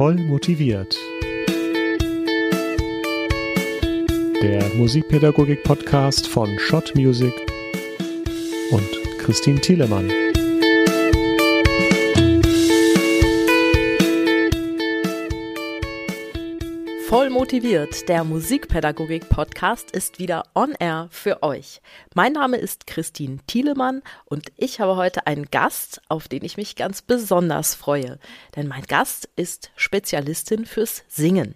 Voll motiviert. Der Musikpädagogik-Podcast von Schott Music und Christine Thielemann. Motiviert, der Musikpädagogik-Podcast ist wieder on air für euch. Mein Name ist Christine Thielemann und ich habe heute einen Gast, auf den ich mich ganz besonders freue. Denn mein Gast ist Spezialistin fürs Singen.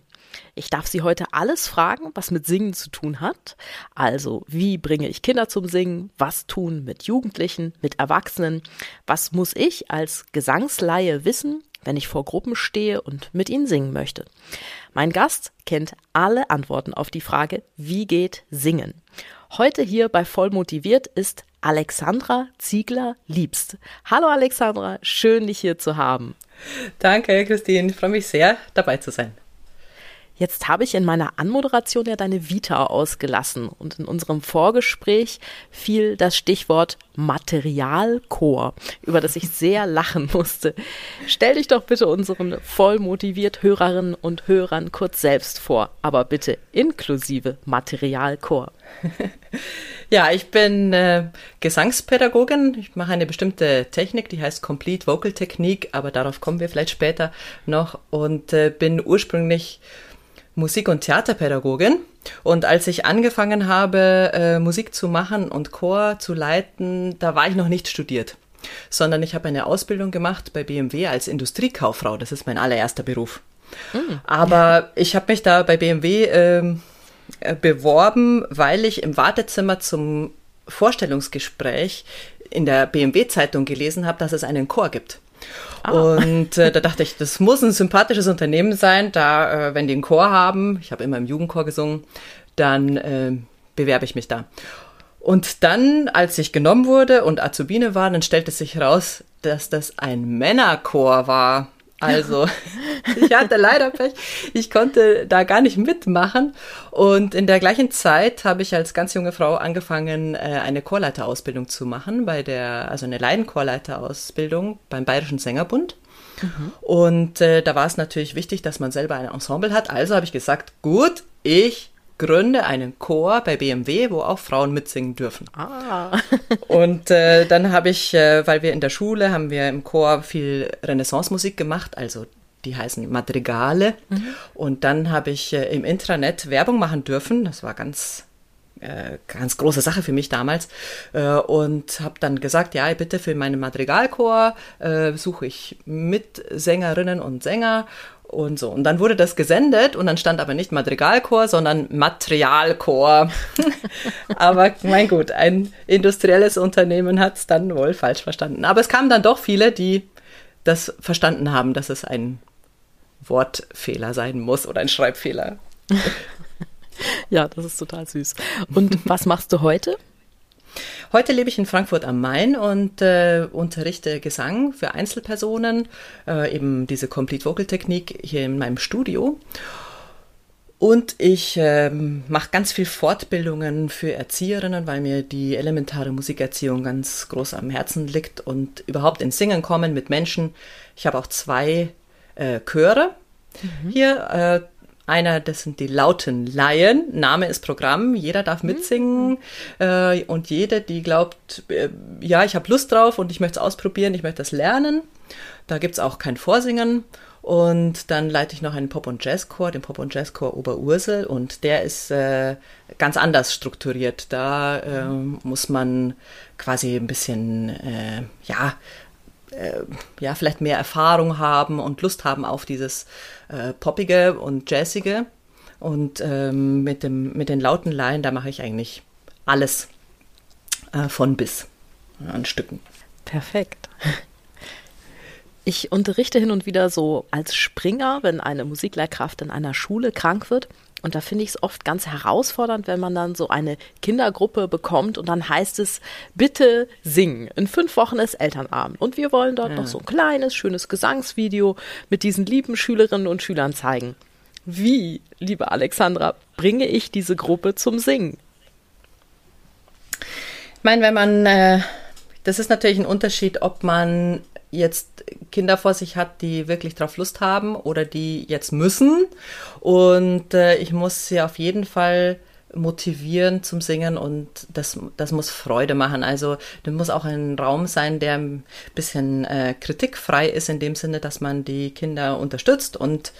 Ich darf Sie heute alles fragen, was mit Singen zu tun hat. Also, wie bringe ich Kinder zum Singen? Was tun mit Jugendlichen, mit Erwachsenen? Was muss ich als Gesangsleihe wissen? Wenn ich vor Gruppen stehe und mit ihnen singen möchte. Mein Gast kennt alle Antworten auf die Frage, wie geht Singen? Heute hier bei Voll motiviert ist Alexandra Ziegler-Liebst. Hallo Alexandra, schön dich hier zu haben. Danke, Christine. Ich freue mich sehr, dabei zu sein. Jetzt habe ich in meiner Anmoderation ja deine Vita ausgelassen und in unserem Vorgespräch fiel das Stichwort Materialchor, über das ich sehr lachen musste. Stell dich doch bitte unseren voll motiviert Hörerinnen und Hörern kurz selbst vor, aber bitte inklusive Materialchor. Ja, ich bin äh, Gesangspädagogin. Ich mache eine bestimmte Technik, die heißt Complete Vocal Technique, aber darauf kommen wir vielleicht später noch und äh, bin ursprünglich Musik- und Theaterpädagogin. Und als ich angefangen habe, äh, Musik zu machen und Chor zu leiten, da war ich noch nicht studiert, sondern ich habe eine Ausbildung gemacht bei BMW als Industriekauffrau. Das ist mein allererster Beruf. Mhm. Aber ich habe mich da bei BMW ähm, äh, beworben, weil ich im Wartezimmer zum Vorstellungsgespräch in der BMW-Zeitung gelesen habe, dass es einen Chor gibt. Ah. Und äh, da dachte ich, das muss ein sympathisches Unternehmen sein, da, äh, wenn die einen Chor haben, ich habe immer im Jugendchor gesungen, dann äh, bewerbe ich mich da. Und dann, als ich genommen wurde und Azubine war, dann stellte sich heraus, dass das ein Männerchor war. Also, ich hatte leider Pech. Ich konnte da gar nicht mitmachen. Und in der gleichen Zeit habe ich als ganz junge Frau angefangen, äh, eine Chorleiterausbildung zu machen, bei der, also eine Leidenchorleiterausbildung beim Bayerischen Sängerbund. Mhm. Und äh, da war es natürlich wichtig, dass man selber ein Ensemble hat. Also habe ich gesagt, gut, ich gründe einen Chor bei BMW, wo auch Frauen mitsingen dürfen. Ah. und äh, dann habe ich, äh, weil wir in der Schule haben wir im Chor viel Renaissance-Musik gemacht, also die heißen Madrigale. Mhm. Und dann habe ich äh, im Intranet Werbung machen dürfen. Das war ganz äh, ganz große Sache für mich damals äh, und habe dann gesagt, ja, bitte für meinen Madrigalchor äh, suche ich Mitsängerinnen und Sänger und so. Und dann wurde das gesendet und dann stand aber nicht Madrigalchor, sondern Materialchor. aber mein Gut, ein industrielles Unternehmen hat es dann wohl falsch verstanden. Aber es kamen dann doch viele, die das verstanden haben, dass es ein Wortfehler sein muss oder ein Schreibfehler. ja, das ist total süß. Und was machst du heute? Heute lebe ich in Frankfurt am Main und äh, unterrichte Gesang für Einzelpersonen, äh, eben diese Complete Vocal Technik hier in meinem Studio. Und ich ähm, mache ganz viel Fortbildungen für Erzieherinnen, weil mir die elementare Musikerziehung ganz groß am Herzen liegt und überhaupt ins Singen kommen mit Menschen. Ich habe auch zwei äh, Chöre mhm. hier, äh, einer, das sind die lauten Laien. Name ist Programm. Jeder darf mhm. mitsingen. Mhm. Äh, und jede, die glaubt, äh, ja, ich habe Lust drauf und ich möchte es ausprobieren, ich möchte das lernen. Da gibt es auch kein Vorsingen. Und dann leite ich noch einen Pop- und Jazzchor, den Pop- und Jazzchor Oberursel. Und der ist äh, ganz anders strukturiert. Da äh, muss man quasi ein bisschen, äh, ja, äh, ja, vielleicht mehr Erfahrung haben und Lust haben auf dieses äh, Poppige und Jazzige. Und ähm, mit, dem, mit den lauten Laien, da mache ich eigentlich alles äh, von bis an Stücken. Perfekt. Ich unterrichte hin und wieder so als Springer, wenn eine Musiklehrkraft in einer Schule krank wird. Und da finde ich es oft ganz herausfordernd, wenn man dann so eine Kindergruppe bekommt und dann heißt es, bitte singen. In fünf Wochen ist Elternabend. Und wir wollen dort ja. noch so ein kleines, schönes Gesangsvideo mit diesen lieben Schülerinnen und Schülern zeigen. Wie, liebe Alexandra, bringe ich diese Gruppe zum Singen? Ich meine, wenn man, äh, das ist natürlich ein Unterschied, ob man jetzt Kinder vor sich hat, die wirklich drauf Lust haben oder die jetzt müssen. Und äh, ich muss sie auf jeden Fall motivieren zum Singen und das, das muss Freude machen. Also das muss auch ein Raum sein, der ein bisschen äh, kritikfrei ist, in dem Sinne, dass man die Kinder unterstützt und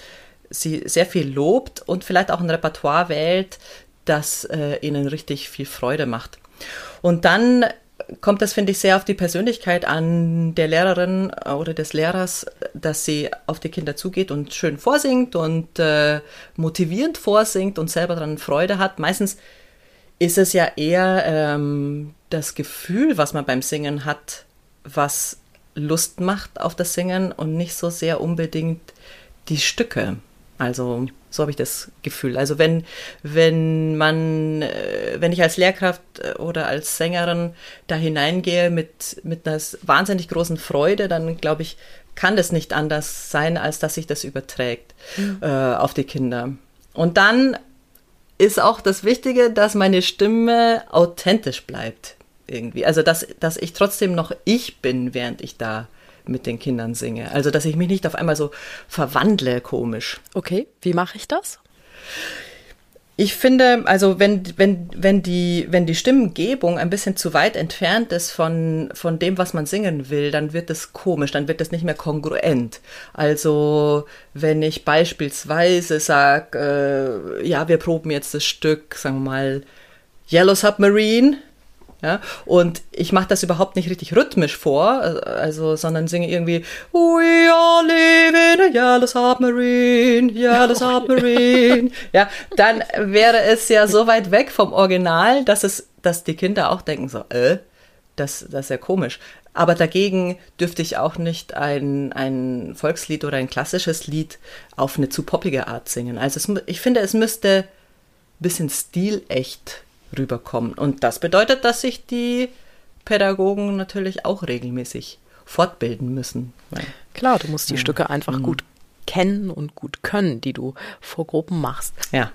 sie sehr viel lobt und vielleicht auch ein Repertoire wählt, das äh, ihnen richtig viel Freude macht. Und dann kommt das, finde ich, sehr auf die Persönlichkeit an der Lehrerin oder des Lehrers, dass sie auf die Kinder zugeht und schön vorsingt und äh, motivierend vorsingt und selber daran Freude hat. Meistens ist es ja eher ähm, das Gefühl, was man beim Singen hat, was Lust macht auf das Singen und nicht so sehr unbedingt die Stücke. Also so habe ich das Gefühl. Also wenn, wenn man, äh, wenn ich als Lehrkraft äh, oder als Sängerin da hineingehe mit, mit einer wahnsinnig großen Freude, dann glaube ich, kann das nicht anders sein, als dass sich das überträgt mhm. äh, auf die Kinder. Und dann ist auch das Wichtige, dass meine Stimme authentisch bleibt irgendwie. Also dass, dass ich trotzdem noch ich bin, während ich da mit den Kindern singe. Also, dass ich mich nicht auf einmal so verwandle, komisch. Okay, wie mache ich das? Ich finde, also wenn, wenn, wenn, die, wenn die Stimmengebung ein bisschen zu weit entfernt ist von, von dem, was man singen will, dann wird es komisch, dann wird es nicht mehr kongruent. Also wenn ich beispielsweise sage, äh, ja, wir proben jetzt das Stück, sagen wir mal, Yellow Submarine, ja? Und ich mache das überhaupt nicht richtig rhythmisch vor, also, sondern singe irgendwie We all live in a yellow submarine, yellow submarine. ja, dann wäre es ja so weit weg vom Original, dass es, dass die Kinder auch denken so, äh, das, das ist ja komisch. Aber dagegen dürfte ich auch nicht ein, ein Volkslied oder ein klassisches Lied auf eine zu poppige Art singen. Also es, ich finde, es müsste ein bisschen stilecht rüberkommen. Und das bedeutet, dass sich die Pädagogen natürlich auch regelmäßig fortbilden müssen. Klar, du musst die ja. Stücke einfach mhm. gut kennen und gut können, die du vor Gruppen machst. Ja,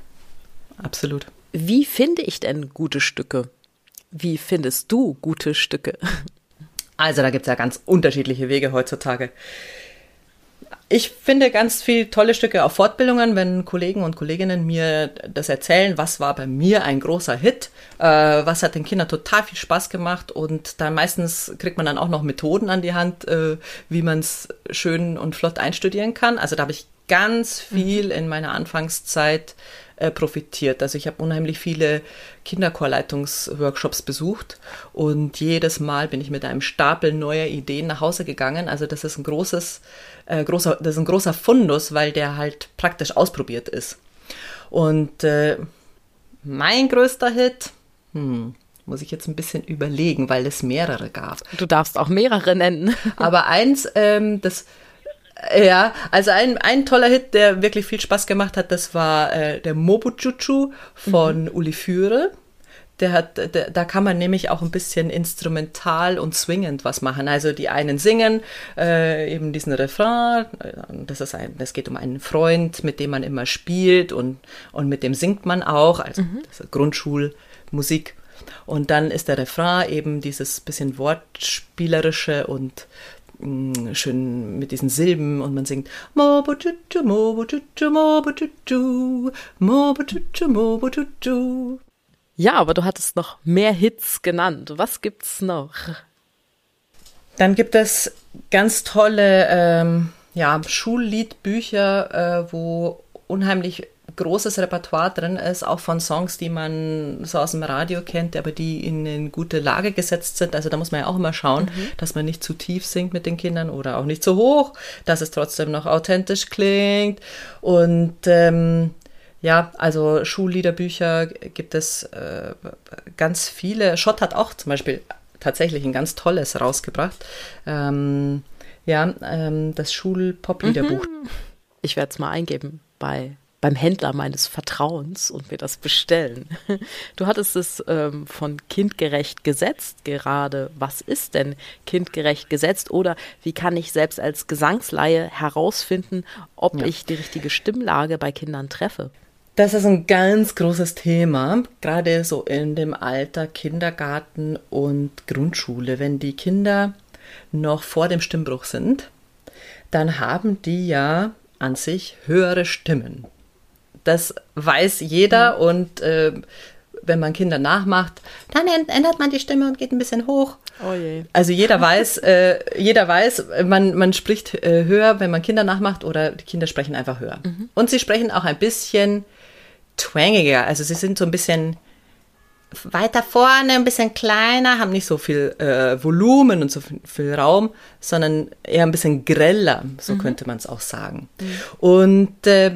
absolut. Wie finde ich denn gute Stücke? Wie findest du gute Stücke? Also da gibt es ja ganz unterschiedliche Wege heutzutage. Ich finde ganz viele tolle Stücke auf Fortbildungen, wenn Kollegen und Kolleginnen mir das erzählen, was war bei mir ein großer Hit, äh, was hat den Kindern total viel Spaß gemacht und dann meistens kriegt man dann auch noch Methoden an die Hand, äh, wie man es schön und flott einstudieren kann. Also da habe ich ganz viel mhm. in meiner Anfangszeit äh, profitiert. Also ich habe unheimlich viele Kinderchorleitungsworkshops besucht und jedes Mal bin ich mit einem Stapel neuer Ideen nach Hause gegangen. Also das ist ein großes, äh, großer, das ist ein großer Fundus, weil der halt praktisch ausprobiert ist. Und äh, mein größter Hit, hm, muss ich jetzt ein bisschen überlegen, weil es mehrere gab. Du darfst auch mehrere nennen. Aber eins, ähm, das ja, also ein, ein toller Hit, der wirklich viel Spaß gemacht hat, das war äh, der Mobuchuchu von mhm. Uli Führe. Der hat, der, da kann man nämlich auch ein bisschen instrumental und swingend was machen. Also die einen singen äh, eben diesen Refrain. Äh, das ist ein, das geht um einen Freund, mit dem man immer spielt und und mit dem singt man auch. Also mhm. Grundschulmusik. Und dann ist der Refrain eben dieses bisschen wortspielerische und Mm, schön mit diesen Silben und man singt. Ja, aber du hattest noch mehr Hits genannt. Was gibt's noch? Dann gibt es ganz tolle ähm, ja, Schulliedbücher, äh, wo unheimlich großes Repertoire drin ist, auch von Songs, die man so aus dem Radio kennt, aber die in eine gute Lage gesetzt sind. Also da muss man ja auch immer schauen, mhm. dass man nicht zu tief singt mit den Kindern oder auch nicht zu hoch, dass es trotzdem noch authentisch klingt. Und ähm, ja, also Schulliederbücher gibt es äh, ganz viele. Schott hat auch zum Beispiel tatsächlich ein ganz tolles rausgebracht. Ähm, ja, ähm, das Schulpopliederbuch. Mhm. Ich werde es mal eingeben bei beim Händler meines Vertrauens und mir das bestellen. Du hattest es ähm, von kindgerecht gesetzt gerade. Was ist denn kindgerecht gesetzt? Oder wie kann ich selbst als Gesangsleihe herausfinden, ob ja. ich die richtige Stimmlage bei Kindern treffe? Das ist ein ganz großes Thema, gerade so in dem Alter Kindergarten und Grundschule, wenn die Kinder noch vor dem Stimmbruch sind dann haben die ja an sich höhere Stimmen. Das weiß jeder mhm. und äh, wenn man Kinder nachmacht, dann ändert man die Stimme und geht ein bisschen hoch. Oh. Also jeder weiß, äh, jeder weiß, man, man spricht äh, höher, wenn man Kinder nachmacht oder die Kinder sprechen einfach höher. Mhm. Und sie sprechen auch ein bisschen twangiger. Also sie sind so ein bisschen weiter vorne, ein bisschen kleiner, haben nicht so viel äh, Volumen und so viel, viel, Raum, sondern eher ein bisschen greller, so mhm. könnte man es auch sagen. Mhm. Und äh,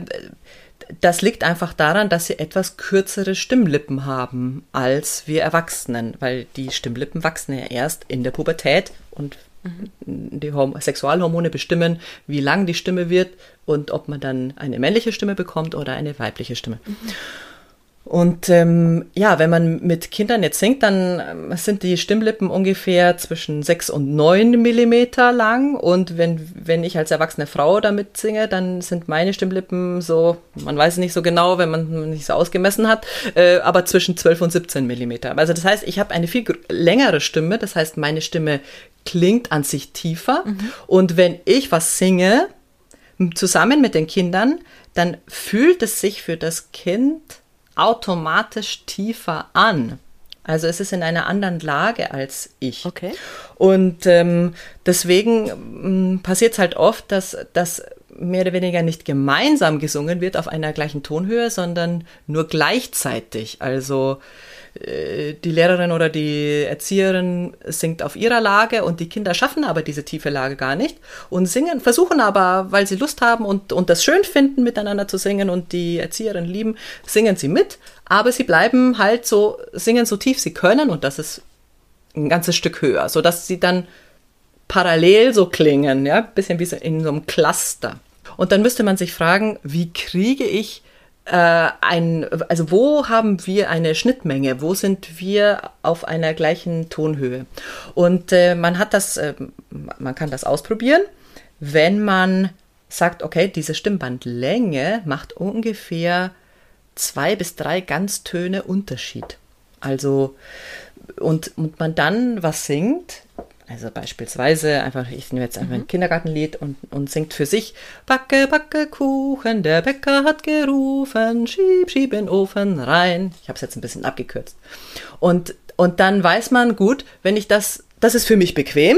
das liegt einfach daran, dass sie etwas kürzere Stimmlippen haben als wir Erwachsenen, weil die Stimmlippen wachsen ja erst in der Pubertät und mhm. die Horm Sexualhormone bestimmen, wie lang die Stimme wird und ob man dann eine männliche Stimme bekommt oder eine weibliche Stimme. Mhm. Und ähm, ja, wenn man mit Kindern jetzt singt, dann ähm, sind die Stimmlippen ungefähr zwischen sechs und neun Millimeter lang. Und wenn, wenn ich als erwachsene Frau damit singe, dann sind meine Stimmlippen so, man weiß es nicht so genau, wenn man nicht so ausgemessen hat, äh, aber zwischen zwölf und 17 Millimeter. Also das heißt, ich habe eine viel längere Stimme. Das heißt, meine Stimme klingt an sich tiefer. Mhm. Und wenn ich was singe, zusammen mit den Kindern, dann fühlt es sich für das Kind automatisch tiefer an. Also es ist in einer anderen Lage als ich. Okay. Und ähm, deswegen ähm, passiert es halt oft, dass das mehr oder weniger nicht gemeinsam gesungen wird auf einer gleichen Tonhöhe, sondern nur gleichzeitig. Also die Lehrerin oder die Erzieherin singt auf ihrer Lage und die Kinder schaffen aber diese tiefe Lage gar nicht und singen, versuchen aber, weil sie Lust haben und, und das schön finden, miteinander zu singen und die Erzieherin lieben, singen sie mit, aber sie bleiben halt so, singen so tief sie können und das ist ein ganzes Stück höher, sodass sie dann parallel so klingen, ja, bisschen wie in so einem Cluster. Und dann müsste man sich fragen, wie kriege ich äh, ein, also wo haben wir eine Schnittmenge? Wo sind wir auf einer gleichen Tonhöhe? Und äh, man hat das, äh, man kann das ausprobieren, wenn man sagt, okay, diese Stimmbandlänge macht ungefähr zwei bis drei Ganztöne Unterschied. Also, und, und man dann was singt, also beispielsweise einfach, ich nehme jetzt einfach mhm. ein Kindergartenlied und, und singt für sich, Backe, backe Kuchen, der Bäcker hat gerufen, schieb, schieb in den Ofen rein. Ich habe es jetzt ein bisschen abgekürzt. Und, und dann weiß man, gut, wenn ich das, das ist für mich bequem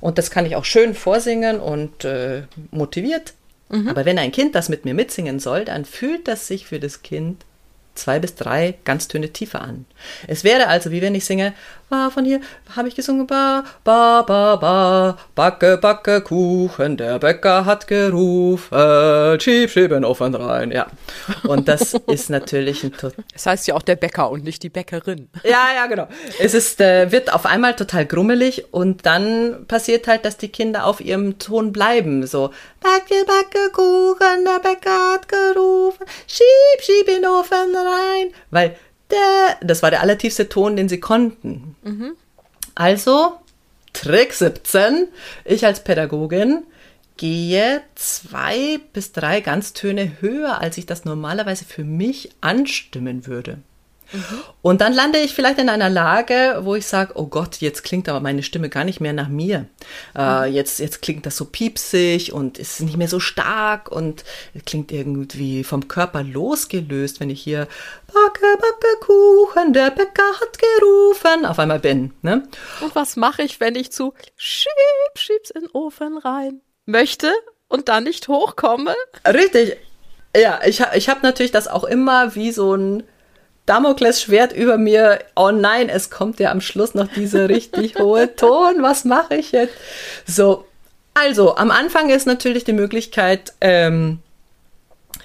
und das kann ich auch schön vorsingen und äh, motiviert. Mhm. Aber wenn ein Kind das mit mir mitsingen soll, dann fühlt das sich für das Kind zwei bis drei Ganztöne tiefer an. Es wäre also, wie wenn ich singe, war von hier, habe ich gesungen, ba, ba, ba, ba, backe, backe, Kuchen, der Bäcker hat gerufen, schieb, schieb in Ofen rein, ja. Und das ist natürlich ein total... Es heißt ja auch der Bäcker und nicht die Bäckerin. Ja, ja, genau. Es ist, äh, wird auf einmal total grummelig und dann passiert halt, dass die Kinder auf ihrem Ton bleiben, so, backe, backe, Kuchen, der Bäcker hat gerufen, schieb, schieb in Ofen rein, weil das war der allertiefste Ton, den sie konnten. Mhm. Also, Trick 17, ich als Pädagogin gehe zwei bis drei Ganztöne höher, als ich das normalerweise für mich anstimmen würde. Mhm. Und dann lande ich vielleicht in einer Lage, wo ich sage, oh Gott, jetzt klingt aber meine Stimme gar nicht mehr nach mir. Äh, mhm. jetzt, jetzt klingt das so piepsig und ist nicht mehr so stark und klingt irgendwie vom Körper losgelöst, wenn ich hier Backe, Backe, Kuchen, der Bäcker hat gerufen, auf einmal bin. Ne? Und was mache ich, wenn ich zu Schieb, Schieb's in den Ofen rein möchte und dann nicht hochkomme? Richtig. Ja, ich, ich habe natürlich das auch immer wie so ein Damoklesschwert über mir. Oh nein, es kommt ja am Schluss noch dieser richtig hohe Ton. Was mache ich jetzt? So, also am Anfang ist natürlich die Möglichkeit, ähm,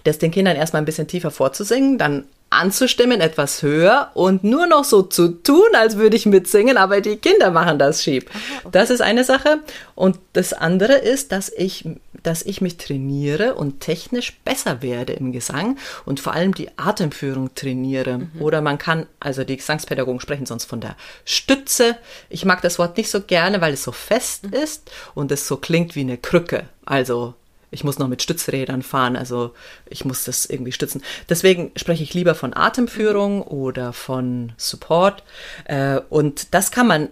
das den Kindern erstmal ein bisschen tiefer vorzusingen, dann anzustimmen, etwas höher und nur noch so zu tun, als würde ich mitsingen, aber die Kinder machen das schieb. Das ist eine Sache. Und das andere ist, dass ich, dass ich mich trainiere und technisch besser werde im Gesang und vor allem die Atemführung trainiere. Mhm. Oder man kann, also die Gesangspädagogen sprechen sonst von der Stütze. Ich mag das Wort nicht so gerne, weil es so fest mhm. ist und es so klingt wie eine Krücke. Also ich muss noch mit Stützrädern fahren, also ich muss das irgendwie stützen. Deswegen spreche ich lieber von Atemführung oder von Support. Äh, und das kann man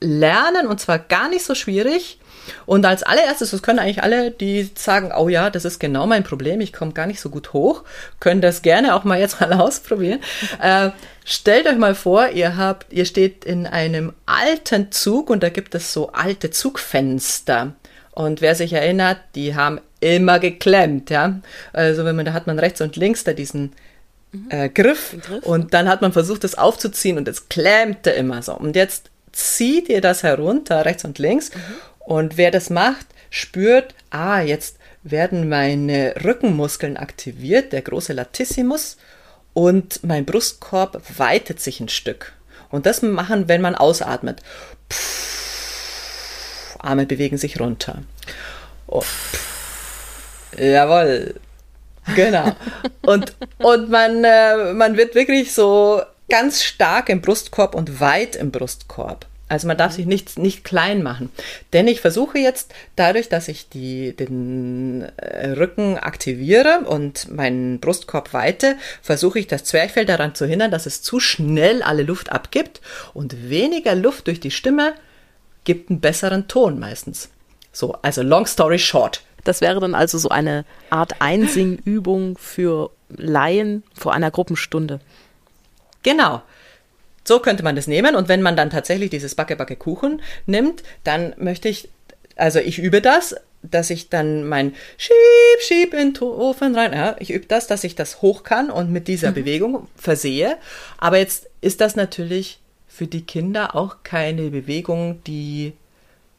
lernen und zwar gar nicht so schwierig. Und als allererstes, das können eigentlich alle, die sagen, oh ja, das ist genau mein Problem, ich komme gar nicht so gut hoch, können das gerne auch mal jetzt mal ausprobieren. Äh, stellt euch mal vor, ihr habt, ihr steht in einem alten Zug und da gibt es so alte Zugfenster. Und wer sich erinnert, die haben immer geklemmt, ja. Also wenn man, da hat man rechts und links da diesen mhm. äh, Griff, Griff, und dann hat man versucht, das aufzuziehen und es klemmte immer so. Und jetzt zieht ihr das herunter, rechts und links. Mhm. Und wer das macht, spürt, ah, jetzt werden meine Rückenmuskeln aktiviert, der große Latissimus, und mein Brustkorb weitet sich ein Stück. Und das machen, wenn man ausatmet. Puh, Arme bewegen sich runter. Oh, jawohl. Genau. Und, und man, äh, man wird wirklich so ganz stark im Brustkorb und weit im Brustkorb. Also man darf sich nicht, nicht klein machen. Denn ich versuche jetzt, dadurch, dass ich die, den äh, Rücken aktiviere und meinen Brustkorb weite, versuche ich das Zwerchfell daran zu hindern, dass es zu schnell alle Luft abgibt. Und weniger Luft durch die Stimme gibt einen besseren Ton meistens. So, also long story short. Das wäre dann also so eine Art Einsingübung für Laien vor einer Gruppenstunde. Genau. So könnte man das nehmen. Und wenn man dann tatsächlich dieses Backe, Backe Kuchen nimmt, dann möchte ich, also ich übe das, dass ich dann mein Schieb, Schieb in den Ofen rein, ja, ich übe das, dass ich das hoch kann und mit dieser mhm. Bewegung versehe. Aber jetzt ist das natürlich für die Kinder auch keine Bewegung, die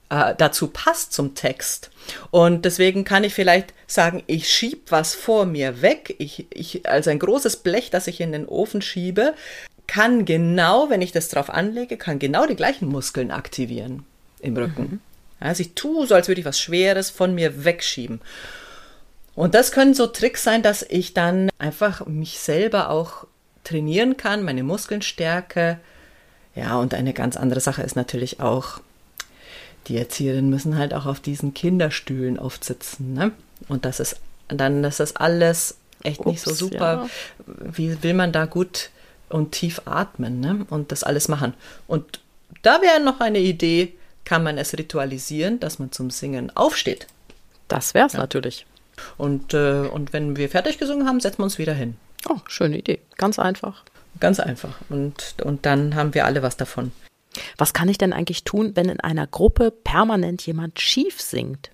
äh, dazu passt zum Text. Und deswegen kann ich vielleicht sagen, ich schieb was vor mir weg. Ich, ich, also ein großes Blech, das ich in den Ofen schiebe, kann genau, wenn ich das drauf anlege, kann genau die gleichen Muskeln aktivieren im Rücken. Mhm. Also ich tue so, als würde ich was Schweres von mir wegschieben. Und das können so Tricks sein, dass ich dann einfach mich selber auch trainieren kann, meine Muskeln stärke. Ja, und eine ganz andere Sache ist natürlich auch, die Erzieherinnen müssen halt auch auf diesen Kinderstühlen oft sitzen. Ne? Und das ist dann, das ist alles echt Ups, nicht so super. Ja. Wie will man da gut und tief atmen ne? und das alles machen. Und da wäre noch eine Idee, kann man es ritualisieren, dass man zum Singen aufsteht. Das wäre es ja. natürlich. Und, äh, und wenn wir fertig gesungen haben, setzen wir uns wieder hin. Oh, schöne Idee. Ganz einfach. Ganz einfach. Und, und dann haben wir alle was davon. Was kann ich denn eigentlich tun, wenn in einer Gruppe permanent jemand schief singt?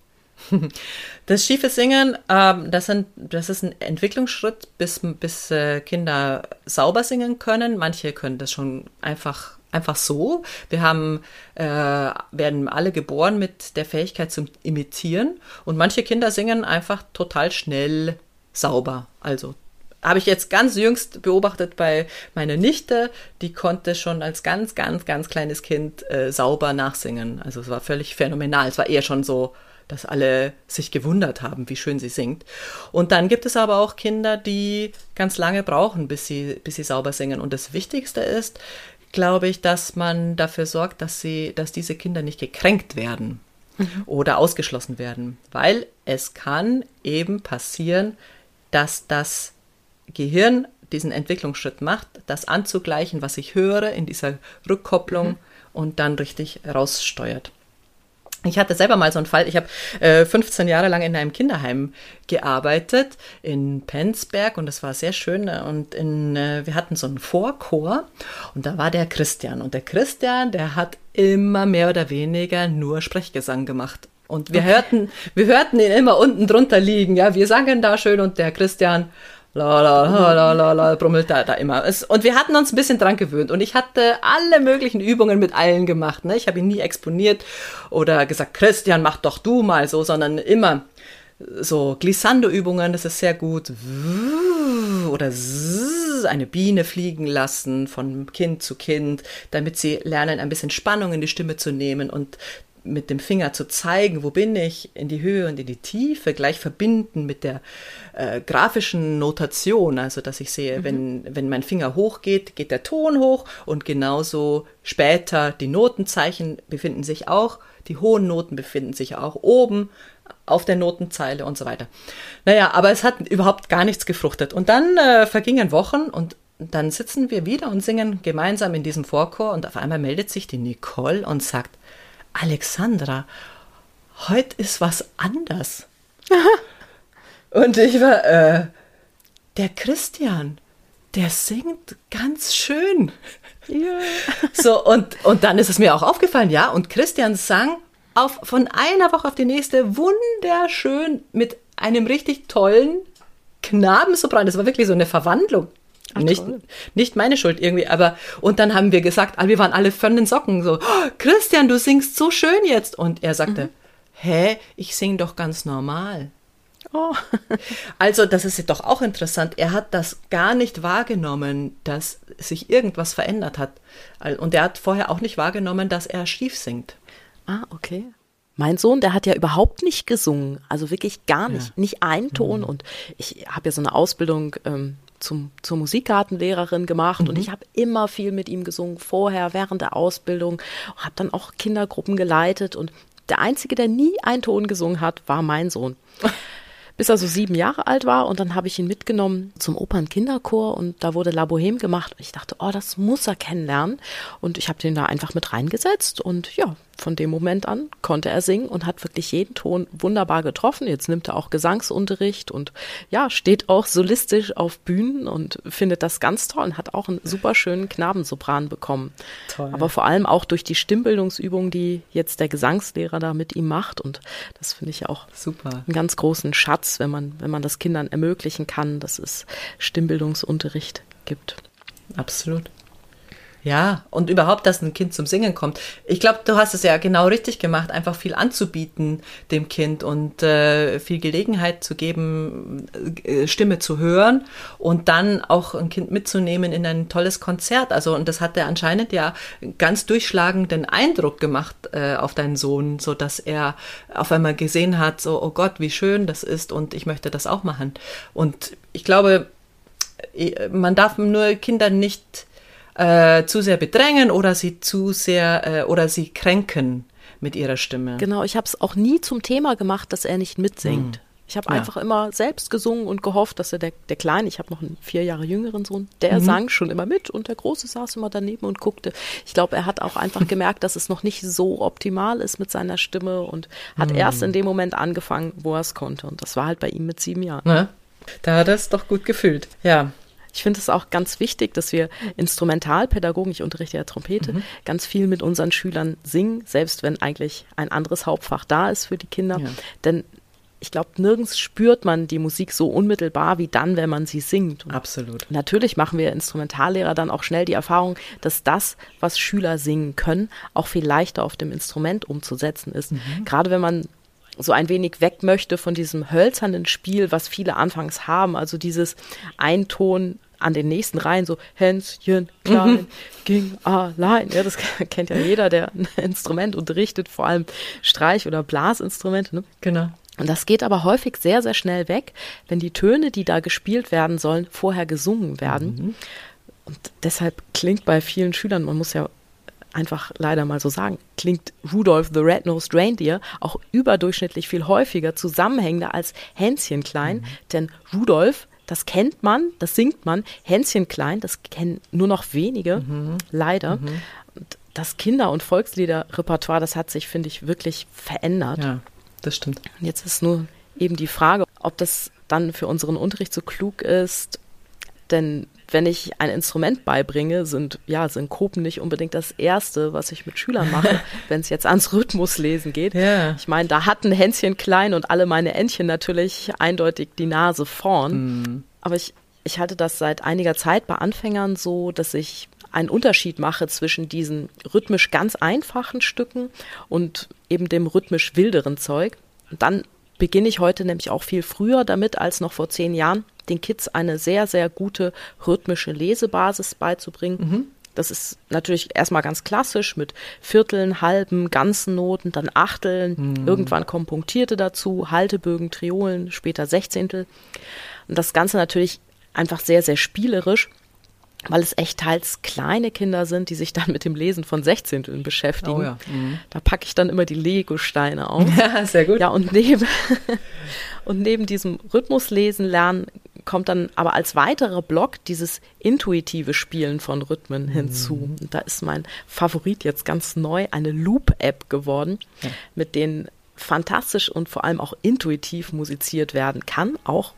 Das schiefe Singen, ähm, das, sind, das ist ein Entwicklungsschritt, bis, bis äh, Kinder sauber singen können. Manche können das schon einfach, einfach so. Wir haben, äh, werden alle geboren mit der Fähigkeit zum Imitieren und manche Kinder singen einfach total schnell sauber. Also habe ich jetzt ganz jüngst beobachtet bei meiner Nichte, die konnte schon als ganz, ganz, ganz kleines Kind äh, sauber nachsingen. Also es war völlig phänomenal. Es war eher schon so dass alle sich gewundert haben, wie schön sie singt. Und dann gibt es aber auch Kinder, die ganz lange brauchen, bis sie, bis sie sauber singen. Und das Wichtigste ist, glaube ich, dass man dafür sorgt, dass sie, dass diese Kinder nicht gekränkt werden mhm. oder ausgeschlossen werden. Weil es kann eben passieren, dass das Gehirn diesen Entwicklungsschritt macht, das anzugleichen, was ich höre in dieser Rückkopplung mhm. und dann richtig raussteuert. Ich hatte selber mal so einen Fall. Ich habe äh, 15 Jahre lang in einem Kinderheim gearbeitet in Penzberg und das war sehr schön. Und in, äh, wir hatten so einen Vorchor und da war der Christian. Und der Christian, der hat immer mehr oder weniger nur Sprechgesang gemacht. Und wir okay. hörten, wir hörten ihn immer unten drunter liegen. Ja, wir sangen da schön und der Christian la la la la la la brummelt da, da immer. Es, und wir hatten uns ein bisschen dran gewöhnt und ich hatte alle möglichen Übungen mit allen gemacht. Ne? Ich habe ihn nie exponiert oder gesagt, Christian, mach doch du mal so, sondern immer so Glissando-Übungen, das ist sehr gut. Oder eine Biene fliegen lassen von Kind zu Kind, damit sie lernen, ein bisschen Spannung in die Stimme zu nehmen und mit dem Finger zu zeigen, wo bin ich, in die Höhe und in die Tiefe, gleich verbinden mit der äh, grafischen Notation, also dass ich sehe, mhm. wenn, wenn mein Finger hochgeht, geht der Ton hoch und genauso später die Notenzeichen befinden sich auch, die hohen Noten befinden sich auch oben auf der Notenzeile und so weiter. Naja, aber es hat überhaupt gar nichts gefruchtet. Und dann äh, vergingen Wochen und dann sitzen wir wieder und singen gemeinsam in diesem Vorchor und auf einmal meldet sich die Nicole und sagt, Alexandra, heute ist was anders. und ich war, äh, der Christian, der singt ganz schön. Ja. So, und, und dann ist es mir auch aufgefallen, ja, und Christian sang auf, von einer Woche auf die nächste wunderschön mit einem richtig tollen Knabensopran. Das war wirklich so eine Verwandlung. Ach, nicht, nicht meine Schuld irgendwie, aber und dann haben wir gesagt, wir waren alle von den Socken so, oh, Christian, du singst so schön jetzt. Und er sagte, mhm. hä, ich sing doch ganz normal. Oh. also, das ist doch auch interessant. Er hat das gar nicht wahrgenommen, dass sich irgendwas verändert hat. Und er hat vorher auch nicht wahrgenommen, dass er schief singt. Ah, okay. Mein Sohn, der hat ja überhaupt nicht gesungen, also wirklich gar nicht, ja. nicht ein Ton. Mhm. Und ich habe ja so eine Ausbildung ähm, zum, zur Musikgartenlehrerin gemacht mhm. und ich habe immer viel mit ihm gesungen, vorher, während der Ausbildung, habe dann auch Kindergruppen geleitet und der Einzige, der nie einen Ton gesungen hat, war mein Sohn. bis er so sieben Jahre alt war. Und dann habe ich ihn mitgenommen zum Opernkinderchor. Und da wurde La Boheme gemacht. Und ich dachte, oh, das muss er kennenlernen. Und ich habe den da einfach mit reingesetzt. Und ja, von dem Moment an konnte er singen und hat wirklich jeden Ton wunderbar getroffen. Jetzt nimmt er auch Gesangsunterricht und ja, steht auch solistisch auf Bühnen und findet das ganz toll und hat auch einen super schönen Knabensopran bekommen. Toll. Aber vor allem auch durch die Stimmbildungsübung, die jetzt der Gesangslehrer da mit ihm macht und das finde ich auch super. einen ganz großen Schatz, wenn man, wenn man das Kindern ermöglichen kann, dass es Stimmbildungsunterricht gibt. Absolut. Ja, und überhaupt, dass ein Kind zum Singen kommt. Ich glaube, du hast es ja genau richtig gemacht, einfach viel anzubieten dem Kind und äh, viel Gelegenheit zu geben, äh, Stimme zu hören und dann auch ein Kind mitzunehmen in ein tolles Konzert. Also, und das hat er anscheinend ja ganz durchschlagenden Eindruck gemacht äh, auf deinen Sohn, so dass er auf einmal gesehen hat, so, oh Gott, wie schön das ist und ich möchte das auch machen. Und ich glaube, äh, man darf nur Kinder nicht äh, zu sehr bedrängen oder sie zu sehr äh, oder sie kränken mit ihrer Stimme. Genau, ich habe es auch nie zum Thema gemacht, dass er nicht mitsingt. Hm. Ich habe ja. einfach immer selbst gesungen und gehofft, dass er der, der Kleine, ich habe noch einen vier Jahre jüngeren Sohn, der mhm. sang schon immer mit und der Große saß immer daneben und guckte. Ich glaube, er hat auch einfach gemerkt, dass es noch nicht so optimal ist mit seiner Stimme und hat mhm. erst in dem Moment angefangen, wo er es konnte. Und das war halt bei ihm mit sieben Jahren. Ne? Da hat er es doch gut gefühlt. Ja, ich finde es auch ganz wichtig, dass wir Instrumentalpädagogen, ich unterrichte ja Trompete, mhm. ganz viel mit unseren Schülern singen, selbst wenn eigentlich ein anderes Hauptfach da ist für die Kinder. Ja. Denn ich glaube, nirgends spürt man die Musik so unmittelbar wie dann, wenn man sie singt. Und Absolut. Natürlich machen wir Instrumentallehrer dann auch schnell die Erfahrung, dass das, was Schüler singen können, auch viel leichter auf dem Instrument umzusetzen ist. Mhm. Gerade wenn man so ein wenig weg möchte von diesem hölzernen Spiel, was viele anfangs haben, also dieses Einton an den nächsten Reihen so Hänschen klein mhm. ging allein. Ja, das kennt ja jeder, der ein Instrument unterrichtet, vor allem Streich- oder Blasinstrumente. Ne? Genau. Und das geht aber häufig sehr, sehr schnell weg, wenn die Töne, die da gespielt werden sollen, vorher gesungen werden. Mhm. Und deshalb klingt bei vielen Schülern, man muss ja einfach leider mal so sagen, klingt Rudolph the Red-Nosed Reindeer auch überdurchschnittlich viel häufiger zusammenhängender als Hänschen klein, mhm. denn Rudolph das kennt man, das singt man. Hänschen klein, das kennen nur noch wenige, mhm. leider. Mhm. Das Kinder- und Volksliederrepertoire, das hat sich, finde ich, wirklich verändert. Ja, das stimmt. Jetzt ist nur eben die Frage, ob das dann für unseren Unterricht so klug ist, denn wenn ich ein Instrument beibringe, sind ja Synkopen nicht unbedingt das Erste, was ich mit Schülern mache, wenn es jetzt ans Rhythmuslesen geht. Ja. Ich meine, da hatten Hänschen klein und alle meine Entchen natürlich eindeutig die Nase vorn. Mhm. Aber ich, ich halte das seit einiger Zeit bei Anfängern so, dass ich einen Unterschied mache zwischen diesen rhythmisch ganz einfachen Stücken und eben dem rhythmisch wilderen Zeug. Und dann beginne ich heute nämlich auch viel früher damit als noch vor zehn Jahren, den Kids eine sehr, sehr gute rhythmische Lesebasis beizubringen. Mhm. Das ist natürlich erstmal ganz klassisch mit Vierteln, Halben, ganzen Noten, dann Achteln, mhm. irgendwann kommen Punktierte dazu, Haltebögen, Triolen, später Sechzehntel. Und das Ganze natürlich einfach sehr, sehr spielerisch weil es echt teils kleine Kinder sind, die sich dann mit dem Lesen von Sechzehnteln beschäftigen. Oh ja. mhm. Da packe ich dann immer die Lego-Steine auf. Ja, sehr gut. Ja, und neben, und neben diesem Rhythmuslesen lernen kommt dann aber als weiterer Block dieses intuitive Spielen von Rhythmen hinzu. Mhm. Da ist mein Favorit jetzt ganz neu eine Loop-App geworden, ja. mit denen fantastisch und vor allem auch intuitiv musiziert werden kann, auch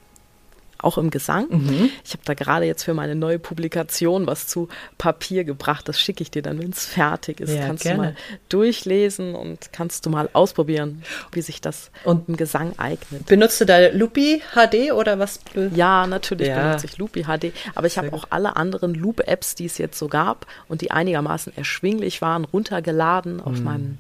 auch im Gesang. Mhm. Ich habe da gerade jetzt für meine neue Publikation was zu Papier gebracht. Das schicke ich dir dann, wenn es fertig ist. Ja, kannst gerne. du mal durchlesen und kannst du mal ausprobieren, wie sich das und im Gesang eignet. Benutzt du da Loopy HD oder was? Ja, natürlich ja. benutze ich Loopy HD. Aber ich habe auch alle anderen Loop-Apps, die es jetzt so gab und die einigermaßen erschwinglich waren, runtergeladen auf mhm. meinem.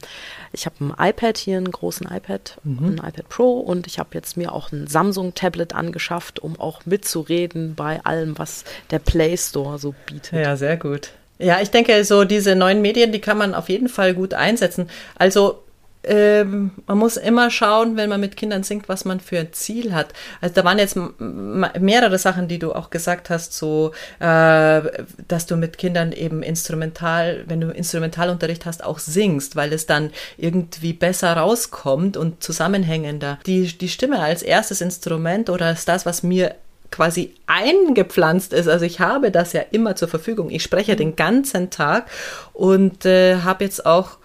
Ich habe ein iPad hier, einen großen iPad, mhm. ein iPad Pro und ich habe jetzt mir auch ein Samsung-Tablet angeschafft, um auch auch mitzureden bei allem, was der Play Store so bietet. Ja, sehr gut. Ja, ich denke, so diese neuen Medien, die kann man auf jeden Fall gut einsetzen. Also ähm, man muss immer schauen, wenn man mit Kindern singt, was man für ein Ziel hat. Also da waren jetzt mehrere Sachen, die du auch gesagt hast, so, äh, dass du mit Kindern eben instrumental, wenn du Instrumentalunterricht hast, auch singst, weil es dann irgendwie besser rauskommt und zusammenhängender. Die, die Stimme als erstes Instrument oder ist das, was mir quasi eingepflanzt ist. Also ich habe das ja immer zur Verfügung. Ich spreche den ganzen Tag und äh, habe jetzt auch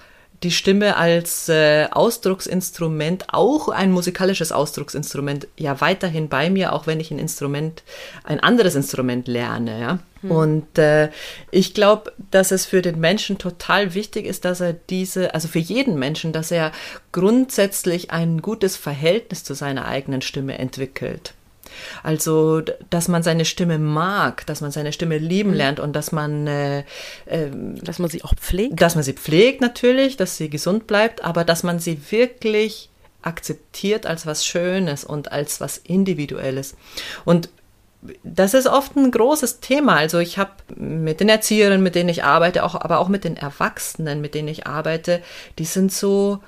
die Stimme als äh, Ausdrucksinstrument, auch ein musikalisches Ausdrucksinstrument, ja weiterhin bei mir, auch wenn ich ein Instrument, ein anderes Instrument lerne, ja. Hm. Und äh, ich glaube, dass es für den Menschen total wichtig ist, dass er diese, also für jeden Menschen, dass er grundsätzlich ein gutes Verhältnis zu seiner eigenen Stimme entwickelt. Also, dass man seine Stimme mag, dass man seine Stimme lieben mhm. lernt und dass man, äh, äh, dass man sie auch pflegt. Dass man sie pflegt natürlich, dass sie gesund bleibt, aber dass man sie wirklich akzeptiert als was Schönes und als was Individuelles. Und das ist oft ein großes Thema. Also ich habe mit den Erzieherinnen, mit denen ich arbeite, auch, aber auch mit den Erwachsenen, mit denen ich arbeite, die sind so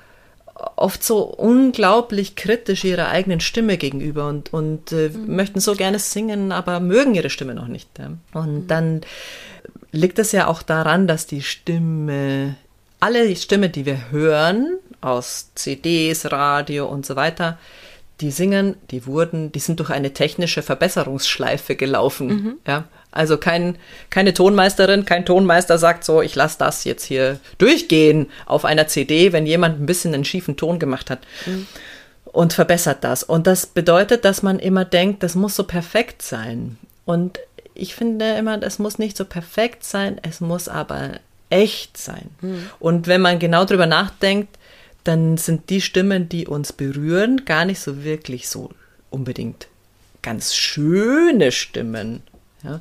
oft so unglaublich kritisch ihrer eigenen Stimme gegenüber und, und äh, mhm. möchten so gerne singen, aber mögen ihre Stimme noch nicht. Ja. Und mhm. dann liegt es ja auch daran, dass die Stimme, alle Stimme, die wir hören, aus CDs, Radio und so weiter, die singen, die wurden, die sind durch eine technische Verbesserungsschleife gelaufen. Mhm. Ja, also kein, keine Tonmeisterin, kein Tonmeister sagt so, ich lasse das jetzt hier durchgehen auf einer CD, wenn jemand ein bisschen einen schiefen Ton gemacht hat. Mhm. Und verbessert das. Und das bedeutet, dass man immer denkt, das muss so perfekt sein. Und ich finde immer, das muss nicht so perfekt sein, es muss aber echt sein. Mhm. Und wenn man genau drüber nachdenkt, dann sind die Stimmen, die uns berühren, gar nicht so wirklich so unbedingt ganz schöne Stimmen ja?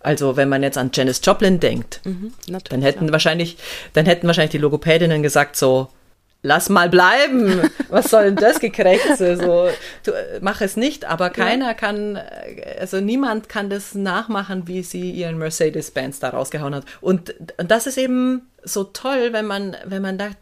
Also wenn man jetzt an Janis Joplin denkt, mhm, dann hätten ja. wahrscheinlich, dann hätten wahrscheinlich die Logopädinnen gesagt so, lass mal bleiben. Was soll denn das Gekrächze? So, du, mach es nicht, aber keiner ja. kann, also niemand kann das nachmachen, wie sie ihren Mercedes-Benz da rausgehauen hat. Und, und das ist eben so toll, wenn man, wenn man sagt,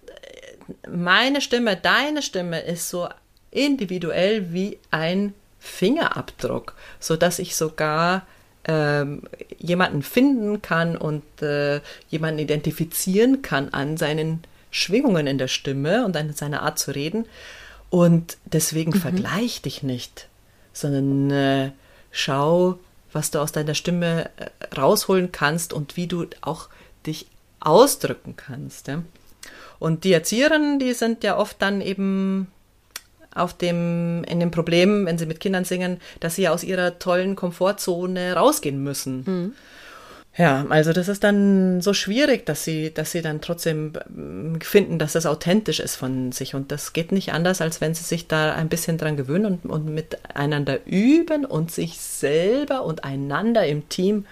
meine Stimme, deine Stimme ist so individuell wie ein Fingerabdruck, so dass ich sogar ähm, jemanden finden kann und äh, jemanden identifizieren kann an seinen Schwingungen in der Stimme und an seiner Art zu reden. Und deswegen mhm. vergleich dich nicht, sondern äh, schau, was du aus deiner Stimme äh, rausholen kannst und wie du auch dich ausdrücken kannst. Ja? Und die Erzieherinnen, die sind ja oft dann eben auf dem, in dem Problem, wenn sie mit Kindern singen, dass sie aus ihrer tollen Komfortzone rausgehen müssen. Mhm. Ja, also das ist dann so schwierig, dass sie, dass sie dann trotzdem ähm, finden, dass das authentisch ist von sich. Und das geht nicht anders, als wenn sie sich da ein bisschen dran gewöhnen und, und miteinander üben und sich selber und einander im Team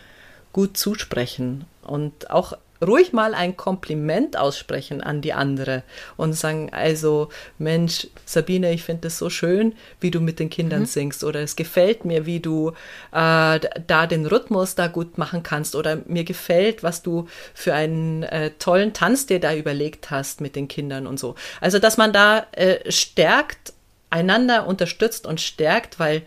gut zusprechen. Und auch ruhig mal ein Kompliment aussprechen an die andere und sagen, also Mensch, Sabine, ich finde es so schön, wie du mit den Kindern mhm. singst oder es gefällt mir, wie du äh, da den Rhythmus da gut machen kannst oder mir gefällt, was du für einen äh, tollen Tanz dir da überlegt hast mit den Kindern und so. Also, dass man da äh, stärkt, einander unterstützt und stärkt, weil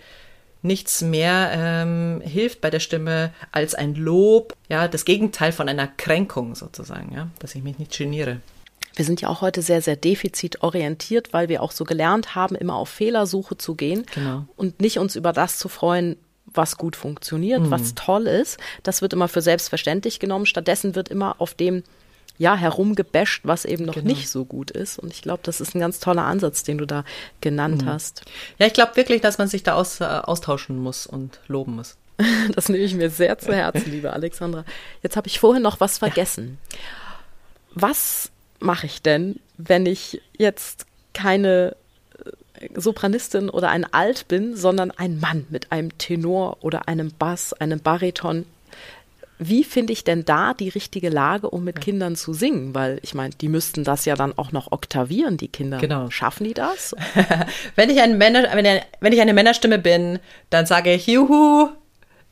nichts mehr ähm, hilft bei der Stimme als ein Lob, ja, das Gegenteil von einer Kränkung sozusagen, ja, dass ich mich nicht geniere. Wir sind ja auch heute sehr, sehr defizitorientiert, weil wir auch so gelernt haben, immer auf Fehlersuche zu gehen genau. und nicht uns über das zu freuen, was gut funktioniert, mhm. was toll ist. Das wird immer für selbstverständlich genommen. Stattdessen wird immer auf dem ja, herumgebasht, was eben noch genau. nicht so gut ist. Und ich glaube, das ist ein ganz toller Ansatz, den du da genannt mhm. hast. Ja, ich glaube wirklich, dass man sich da aus, äh, austauschen muss und loben muss. das nehme ich mir sehr zu Herzen, liebe Alexandra. Jetzt habe ich vorhin noch was vergessen. Ja. Was mache ich denn, wenn ich jetzt keine äh, Sopranistin oder ein Alt bin, sondern ein Mann mit einem Tenor oder einem Bass, einem Bariton? Wie finde ich denn da die richtige Lage, um mit ja. Kindern zu singen? Weil ich meine, die müssten das ja dann auch noch oktavieren, die Kinder. Genau. Schaffen die das? wenn, ich ein Männer, wenn, wenn ich eine Männerstimme bin, dann sage ich Juhu.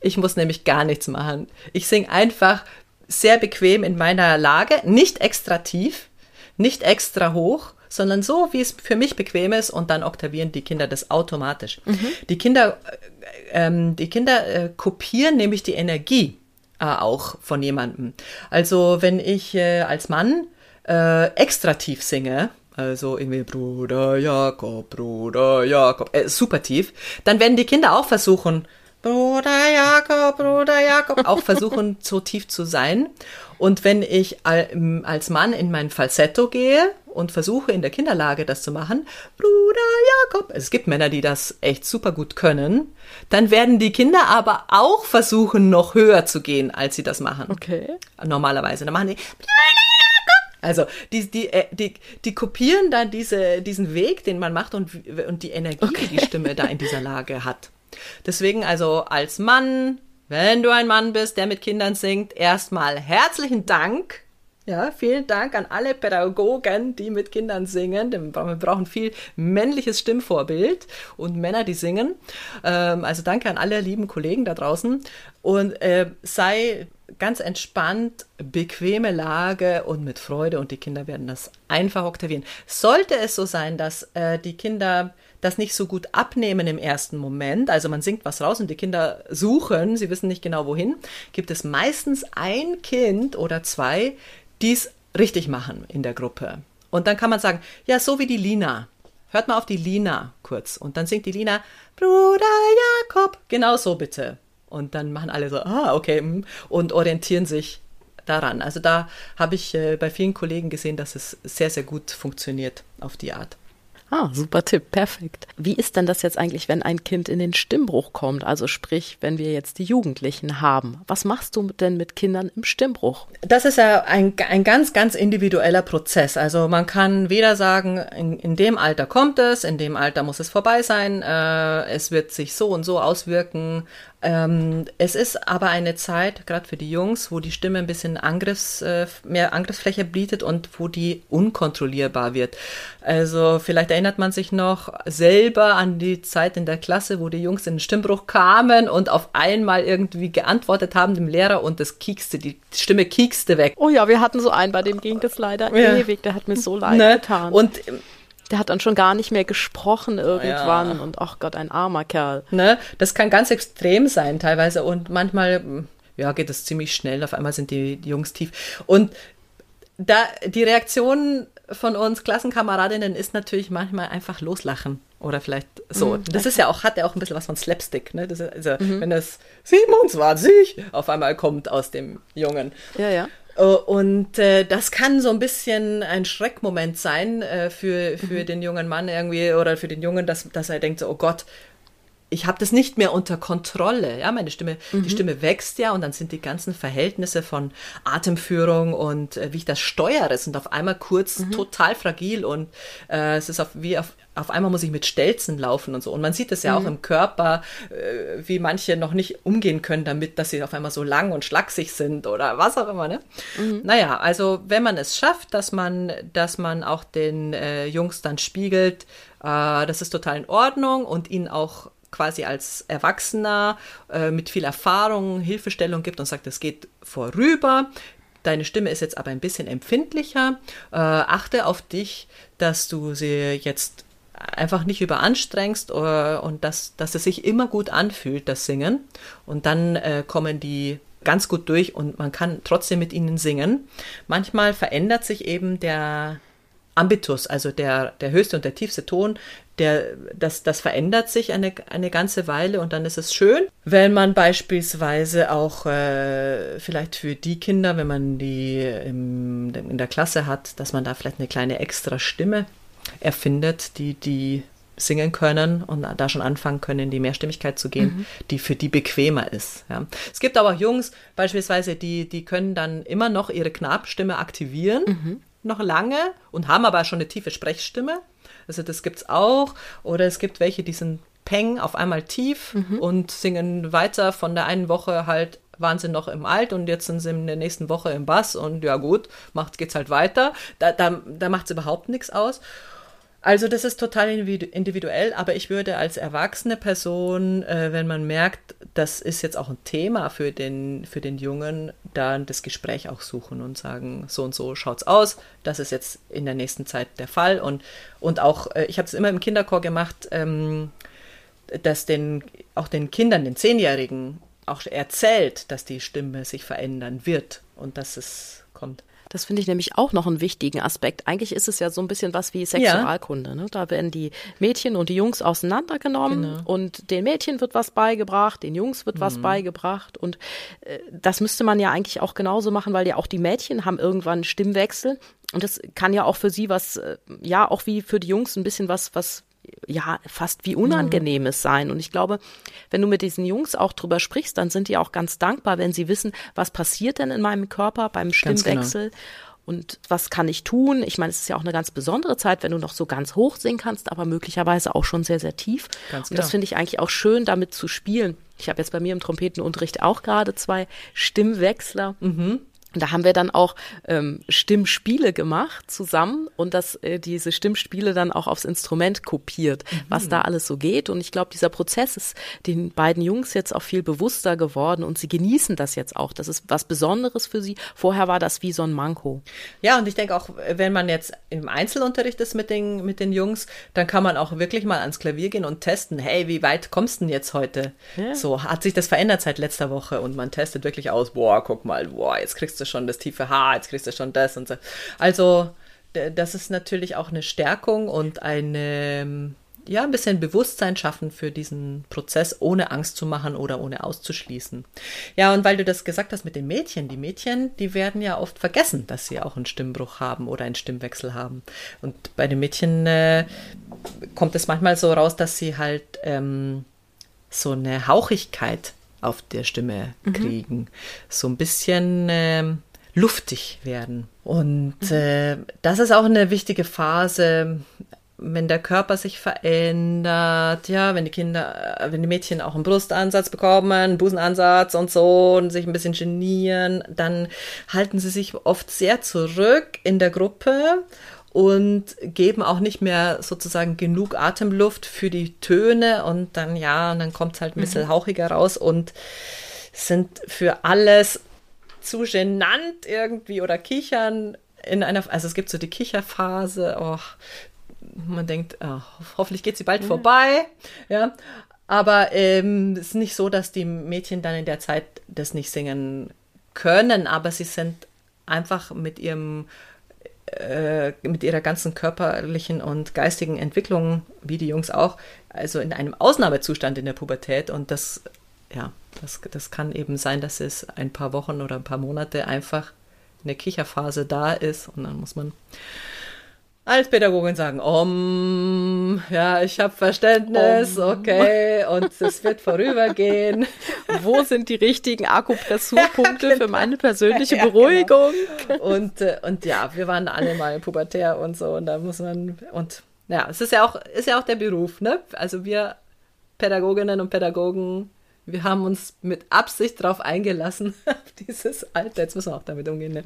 Ich muss nämlich gar nichts machen. Ich singe einfach sehr bequem in meiner Lage, nicht extra tief, nicht extra hoch, sondern so, wie es für mich bequem ist und dann oktavieren die Kinder das automatisch. Mhm. Die Kinder, äh, ähm, die Kinder äh, kopieren nämlich die Energie äh, auch von jemandem. Also wenn ich äh, als Mann äh, extra tief singe, also irgendwie Bruder Jakob, Bruder Jakob, äh, super tief, dann werden die Kinder auch versuchen, Bruder Jakob, Bruder Jakob, auch versuchen, so tief zu sein. Und wenn ich als Mann in mein Falsetto gehe und versuche in der Kinderlage das zu machen, Bruder Jakob, es gibt Männer, die das echt super gut können, dann werden die Kinder aber auch versuchen, noch höher zu gehen, als sie das machen. Okay. Normalerweise. Dann machen die Bruder Jakob. Also die, die, äh, die, die kopieren dann diese, diesen Weg, den man macht und, und die Energie, okay. die die Stimme da in dieser Lage hat. Deswegen also als Mann, wenn du ein Mann bist, der mit Kindern singt, erstmal herzlichen Dank. Ja, vielen Dank an alle Pädagogen, die mit Kindern singen. Wir brauchen viel männliches Stimmvorbild und Männer, die singen. Ähm, also danke an alle lieben Kollegen da draußen. Und äh, sei ganz entspannt, bequeme Lage und mit Freude und die Kinder werden das einfach oktavieren. Sollte es so sein, dass äh, die Kinder das nicht so gut abnehmen im ersten Moment, also man singt was raus und die Kinder suchen, sie wissen nicht genau wohin, gibt es meistens ein Kind oder zwei, die es richtig machen in der Gruppe. Und dann kann man sagen, ja, so wie die Lina. Hört mal auf die Lina kurz. Und dann singt die Lina, Bruder Jakob, genau so bitte. Und dann machen alle so, ah, okay, hm, und orientieren sich daran. Also da habe ich äh, bei vielen Kollegen gesehen, dass es sehr, sehr gut funktioniert auf die Art. Ah, super Tipp, perfekt. Wie ist denn das jetzt eigentlich, wenn ein Kind in den Stimmbruch kommt? Also sprich, wenn wir jetzt die Jugendlichen haben. Was machst du denn mit Kindern im Stimmbruch? Das ist ja ein, ein ganz, ganz individueller Prozess. Also man kann weder sagen, in, in dem Alter kommt es, in dem Alter muss es vorbei sein, äh, es wird sich so und so auswirken ähm, es ist aber eine Zeit, gerade für die Jungs, wo die Stimme ein bisschen Angriffs, äh, mehr Angriffsfläche bietet und wo die unkontrollierbar wird. Also vielleicht erinnert man sich noch selber an die Zeit in der Klasse, wo die Jungs in den Stimmbruch kamen und auf einmal irgendwie geantwortet haben dem Lehrer und das kiekste, die Stimme kiekste weg. Oh ja, wir hatten so einen, bei dem ging das leider ja. ewig, der hat mir so leid ne? getan. Und der hat dann schon gar nicht mehr gesprochen irgendwann ja. und ach Gott, ein armer Kerl. Ne? Das kann ganz extrem sein teilweise und manchmal ja, geht es ziemlich schnell. Auf einmal sind die, die Jungs tief. Und da die Reaktion von uns Klassenkameradinnen ist natürlich manchmal einfach loslachen oder vielleicht so. Mhm, das ist ja auch hat ja auch ein bisschen was von Slapstick, ne? Das ist, also mhm. wenn das 27 auf einmal kommt aus dem Jungen. Ja, ja. Äh, und äh, das kann so ein bisschen ein Schreckmoment sein äh, für, für mhm. den jungen Mann irgendwie oder für den Jungen, dass, dass er denkt so, oh Gott, ich habe das nicht mehr unter Kontrolle. Ja, meine Stimme, mhm. die Stimme wächst ja und dann sind die ganzen Verhältnisse von Atemführung und äh, wie ich das steuere, sind auf einmal kurz mhm. total fragil und äh, es ist auf, wie auf, auf einmal muss ich mit Stelzen laufen und so. Und man sieht es ja mhm. auch im Körper, äh, wie manche noch nicht umgehen können damit, dass sie auf einmal so lang und schlaksig sind oder was auch immer. Ne? Mhm. Naja, also wenn man es schafft, dass man, dass man auch den äh, Jungs dann spiegelt, äh, das ist total in Ordnung und ihnen auch quasi als Erwachsener äh, mit viel Erfahrung Hilfestellung gibt und sagt, es geht vorüber. Deine Stimme ist jetzt aber ein bisschen empfindlicher. Äh, achte auf dich, dass du sie jetzt einfach nicht überanstrengst äh, und dass, dass es sich immer gut anfühlt, das Singen. Und dann äh, kommen die ganz gut durch und man kann trotzdem mit ihnen singen. Manchmal verändert sich eben der Ambitus, also der, der höchste und der tiefste Ton, der, das, das verändert sich eine, eine ganze Weile und dann ist es schön, wenn man beispielsweise auch äh, vielleicht für die Kinder, wenn man die im, in der Klasse hat, dass man da vielleicht eine kleine extra Stimme erfindet, die, die singen können und da schon anfangen können, in die Mehrstimmigkeit zu gehen, mhm. die für die bequemer ist. Ja. Es gibt aber auch Jungs beispielsweise, die, die können dann immer noch ihre Knabstimme aktivieren, mhm. noch lange und haben aber schon eine tiefe Sprechstimme. Also das gibt es auch. Oder es gibt welche, die sind Peng auf einmal tief mhm. und singen weiter von der einen Woche halt waren sie noch im Alt und jetzt sind sie in der nächsten Woche im Bass und ja gut, macht, geht's halt weiter. Da, da, da macht es überhaupt nichts aus. Also das ist total individuell, aber ich würde als erwachsene Person, äh, wenn man merkt, das ist jetzt auch ein Thema für den, für den Jungen, dann das Gespräch auch suchen und sagen, so und so schaut's aus, das ist jetzt in der nächsten Zeit der Fall. Und, und auch, äh, ich habe es immer im Kinderchor gemacht, ähm, dass den, auch den Kindern, den Zehnjährigen, auch erzählt, dass die Stimme sich verändern wird und dass es kommt. Das finde ich nämlich auch noch einen wichtigen Aspekt. Eigentlich ist es ja so ein bisschen was wie Sexualkunde. Ja. Ne? Da werden die Mädchen und die Jungs auseinandergenommen genau. und den Mädchen wird was beigebracht, den Jungs wird mhm. was beigebracht. Und äh, das müsste man ja eigentlich auch genauso machen, weil ja auch die Mädchen haben irgendwann einen Stimmwechsel. Und das kann ja auch für sie was, äh, ja, auch wie für die Jungs ein bisschen was, was ja fast wie unangenehmes sein. Und ich glaube, wenn du mit diesen Jungs auch drüber sprichst, dann sind die auch ganz dankbar, wenn sie wissen, was passiert denn in meinem Körper beim. Stimmwechsel. Genau. Und was kann ich tun? Ich meine, es ist ja auch eine ganz besondere Zeit, wenn du noch so ganz hoch singen kannst, aber möglicherweise auch schon sehr, sehr tief. Ganz und das finde ich eigentlich auch schön, damit zu spielen. Ich habe jetzt bei mir im Trompetenunterricht auch gerade zwei Stimmwechsler. Mhm. Da haben wir dann auch ähm, Stimmspiele gemacht zusammen und das, äh, diese Stimmspiele dann auch aufs Instrument kopiert, mhm. was da alles so geht. Und ich glaube, dieser Prozess ist den beiden Jungs jetzt auch viel bewusster geworden und sie genießen das jetzt auch. Das ist was Besonderes für sie. Vorher war das wie so ein Manko. Ja, und ich denke auch, wenn man jetzt im Einzelunterricht ist mit den, mit den Jungs, dann kann man auch wirklich mal ans Klavier gehen und testen, hey, wie weit kommst du denn jetzt heute? Ja. So, hat sich das verändert seit letzter Woche und man testet wirklich aus, boah, guck mal, boah, jetzt kriegst du du schon das tiefe Haar, jetzt kriegst du schon das und so. Also, das ist natürlich auch eine Stärkung und eine, ja, ein bisschen Bewusstsein schaffen für diesen Prozess, ohne Angst zu machen oder ohne auszuschließen. Ja, und weil du das gesagt hast mit den Mädchen, die Mädchen, die werden ja oft vergessen, dass sie auch einen Stimmbruch haben oder einen Stimmwechsel haben. Und bei den Mädchen äh, kommt es manchmal so raus, dass sie halt ähm, so eine Hauchigkeit auf der Stimme mhm. kriegen. So ein bisschen äh, luftig werden. Und mhm. äh, das ist auch eine wichtige Phase, wenn der Körper sich verändert, ja, wenn die Kinder, wenn die Mädchen auch einen Brustansatz bekommen, einen Busenansatz und so und sich ein bisschen genieren, dann halten sie sich oft sehr zurück in der Gruppe und geben auch nicht mehr sozusagen genug Atemluft für die Töne und dann ja, und dann kommt es halt ein bisschen mhm. hauchiger raus und sind für alles zu genannt irgendwie oder kichern in einer, also es gibt so die Kicherphase, oh, man denkt, oh, hoffentlich geht sie bald mhm. vorbei, ja, aber ähm, es ist nicht so, dass die Mädchen dann in der Zeit das nicht singen können, aber sie sind einfach mit ihrem äh, mit ihrer ganzen körperlichen und geistigen Entwicklung, wie die Jungs auch, also in einem Ausnahmezustand in der Pubertät. Und das, ja, das, das kann eben sein, dass es ein paar Wochen oder ein paar Monate einfach eine Kicherphase da ist und dann muss man als Pädagogin sagen, um, ja, ich habe Verständnis, um. okay, und es wird vorübergehen. Wo sind die richtigen Akupressurpunkte ja, genau. für meine persönliche ja, Beruhigung? Genau. Und, äh, und ja, wir waren alle mal pubertär und so, und da muss man, und ja, es ist ja auch, ist ja auch der Beruf, ne? Also wir Pädagoginnen und Pädagogen, wir haben uns mit Absicht darauf eingelassen, auf dieses Alter, jetzt müssen wir auch damit umgehen, ne?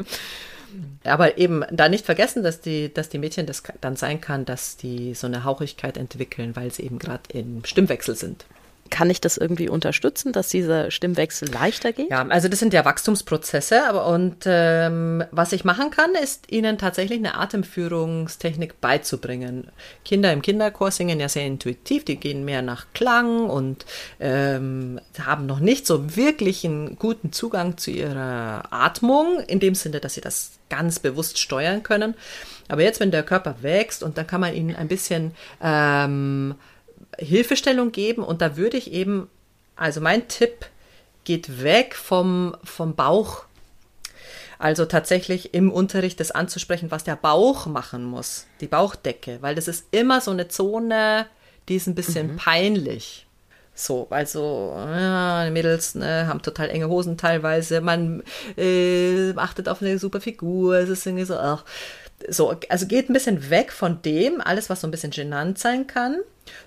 Aber eben da nicht vergessen, dass die, dass die Mädchen das dann sein kann, dass die so eine Hauchigkeit entwickeln, weil sie eben gerade im Stimmwechsel sind. Kann ich das irgendwie unterstützen, dass dieser Stimmwechsel leichter geht? Ja, also das sind ja Wachstumsprozesse, aber und ähm, was ich machen kann, ist ihnen tatsächlich eine Atemführungstechnik beizubringen. Kinder im Kinderchor singen ja sehr intuitiv, die gehen mehr nach Klang und ähm, haben noch nicht so wirklich einen guten Zugang zu ihrer Atmung, in dem Sinne, dass sie das ganz bewusst steuern können. Aber jetzt, wenn der Körper wächst und dann kann man ihnen ein bisschen ähm, Hilfestellung geben und da würde ich eben, also mein Tipp geht weg vom, vom Bauch. Also tatsächlich im Unterricht das anzusprechen, was der Bauch machen muss, die Bauchdecke, weil das ist immer so eine Zone, die ist ein bisschen mhm. peinlich. So, also ja, die Mädels ne, haben total enge Hosen teilweise, man äh, achtet auf eine super Figur, es ist irgendwie so, ach, so, also geht ein bisschen weg von dem, alles, was so ein bisschen genannt sein kann,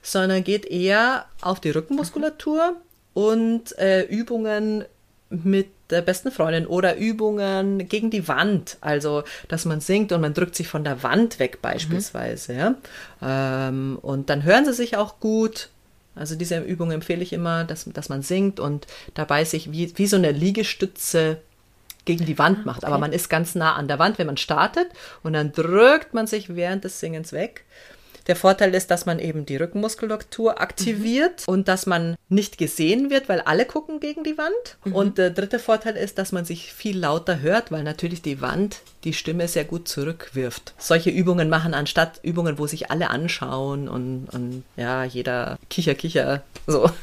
sondern geht eher auf die Rückenmuskulatur und äh, Übungen mit der besten Freundin oder Übungen gegen die Wand, also dass man singt und man drückt sich von der Wand weg beispielsweise. Mhm. Ja? Ähm, und dann hören sie sich auch gut. Also diese Übung empfehle ich immer, dass, dass man singt und dabei sich wie, wie so eine Liegestütze gegen die Wand ah, macht. Okay. Aber man ist ganz nah an der Wand, wenn man startet und dann drückt man sich während des Singens weg. Der Vorteil ist, dass man eben die Rückenmuskulatur aktiviert mhm. und dass man nicht gesehen wird, weil alle gucken gegen die Wand. Mhm. Und der dritte Vorteil ist, dass man sich viel lauter hört, weil natürlich die Wand die Stimme sehr gut zurückwirft. Solche Übungen machen anstatt Übungen, wo sich alle anschauen und, und ja, jeder kicher, kicher, so.